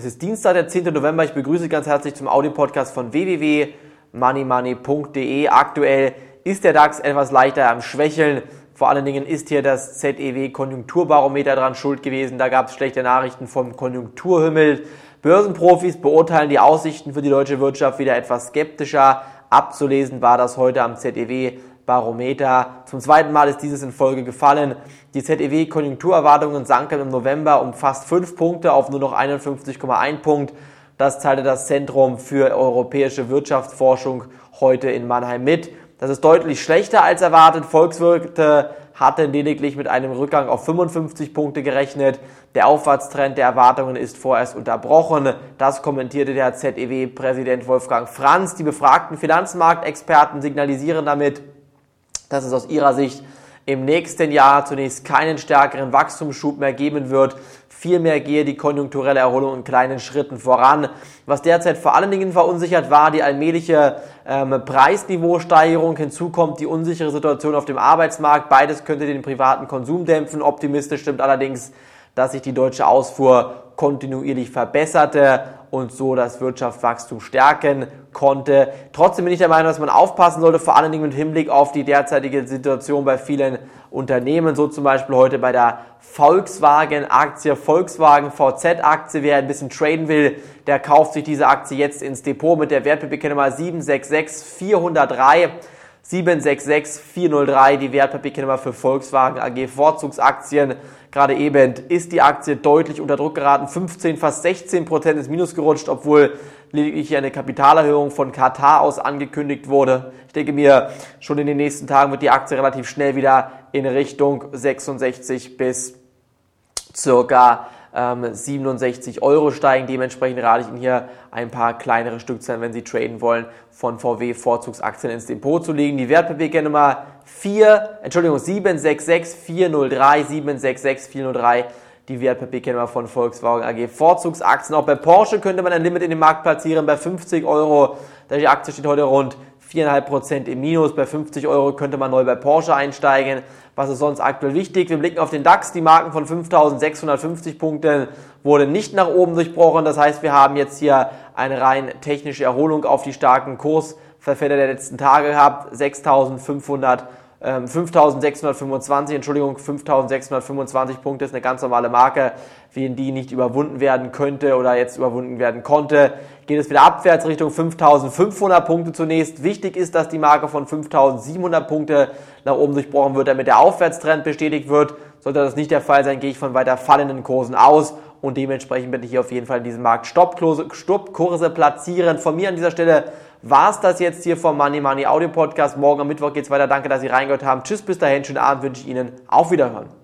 Es ist Dienstag, der 10. November. Ich begrüße ganz herzlich zum Audio-Podcast von www.moneymoney.de. Aktuell ist der DAX etwas leichter am Schwächeln. Vor allen Dingen ist hier das ZEW Konjunkturbarometer dran schuld gewesen. Da gab es schlechte Nachrichten vom Konjunkturhimmel. Börsenprofis beurteilen die Aussichten für die deutsche Wirtschaft wieder etwas skeptischer. Abzulesen war das heute am ZEW Barometer. Zum zweiten Mal ist dieses in Folge gefallen. Die ZEW-Konjunkturerwartungen sanken im November um fast 5 Punkte auf nur noch 51,1 Punkt. Das teilte das Zentrum für europäische Wirtschaftsforschung heute in Mannheim mit. Das ist deutlich schlechter als erwartet. Volkswirte hatten lediglich mit einem Rückgang auf 55 Punkte gerechnet. Der Aufwärtstrend der Erwartungen ist vorerst unterbrochen. Das kommentierte der ZEW-Präsident Wolfgang Franz. Die befragten Finanzmarktexperten signalisieren damit, dass es aus ihrer Sicht im nächsten Jahr zunächst keinen stärkeren Wachstumsschub mehr geben wird. Vielmehr gehe die konjunkturelle Erholung in kleinen Schritten voran. Was derzeit vor allen Dingen verunsichert war, die allmähliche ähm, Preisniveausteigerung. Hinzu kommt die unsichere Situation auf dem Arbeitsmarkt. Beides könnte den privaten Konsum dämpfen. Optimistisch stimmt allerdings, dass sich die deutsche Ausfuhr kontinuierlich verbesserte und so das Wirtschaftswachstum stärken konnte. Trotzdem bin ich der Meinung, dass man aufpassen sollte, vor allen Dingen mit Hinblick auf die derzeitige Situation bei vielen Unternehmen, so zum Beispiel heute bei der Volkswagen-Aktie, Volkswagen VZ-Aktie. Wer ein bisschen traden will, der kauft sich diese Aktie jetzt ins Depot mit der Wertpapierkennummer 766403. 766403, die Wertpapierkennummer für Volkswagen AG Vorzugsaktien. Gerade eben ist die Aktie deutlich unter Druck geraten. 15, fast 16 Prozent ist Minus gerutscht, obwohl lediglich eine Kapitalerhöhung von Katar aus angekündigt wurde. Ich denke mir, schon in den nächsten Tagen wird die Aktie relativ schnell wieder in Richtung 66 bis circa 67 Euro steigen. Dementsprechend rate ich Ihnen hier ein paar kleinere Stückzahlen, wenn Sie traden wollen, von VW Vorzugsaktien ins Depot zu legen. Die Wertpapierkennummer 4, Entschuldigung, 766403, 766403 die Wertpapierkennummer von Volkswagen AG. Vorzugsaktien. Auch bei Porsche könnte man ein Limit in den Markt platzieren bei 50 Euro. Die Aktie steht heute rund 4,5% im Minus. Bei 50 Euro könnte man neu bei Porsche einsteigen. Was ist sonst aktuell wichtig? Wir blicken auf den DAX. Die Marken von 5.650 Punkten wurden nicht nach oben durchbrochen. Das heißt, wir haben jetzt hier eine rein technische Erholung auf die starken Kursverfälle der letzten Tage gehabt. 6.500 5625, ähm, Entschuldigung, 5625 Punkte ist eine ganz normale Marke, wie die nicht überwunden werden könnte oder jetzt überwunden werden konnte. Geht es wieder abwärts Richtung 5500 Punkte zunächst. Wichtig ist, dass die Marke von 5700 Punkte nach oben durchbrochen wird, damit der Aufwärtstrend bestätigt wird. Sollte das nicht der Fall sein, gehe ich von weiter fallenden Kursen aus und dementsprechend bitte ich hier auf jeden Fall in diesem Markt Stoppkurse platzieren. Von mir an dieser Stelle war es das jetzt hier vom Money Money Audio Podcast. Morgen am Mittwoch geht's weiter. Danke, dass Sie reingehört haben. Tschüss, bis dahin. Schönen Abend wünsche ich Ihnen. Auf Wiederhören.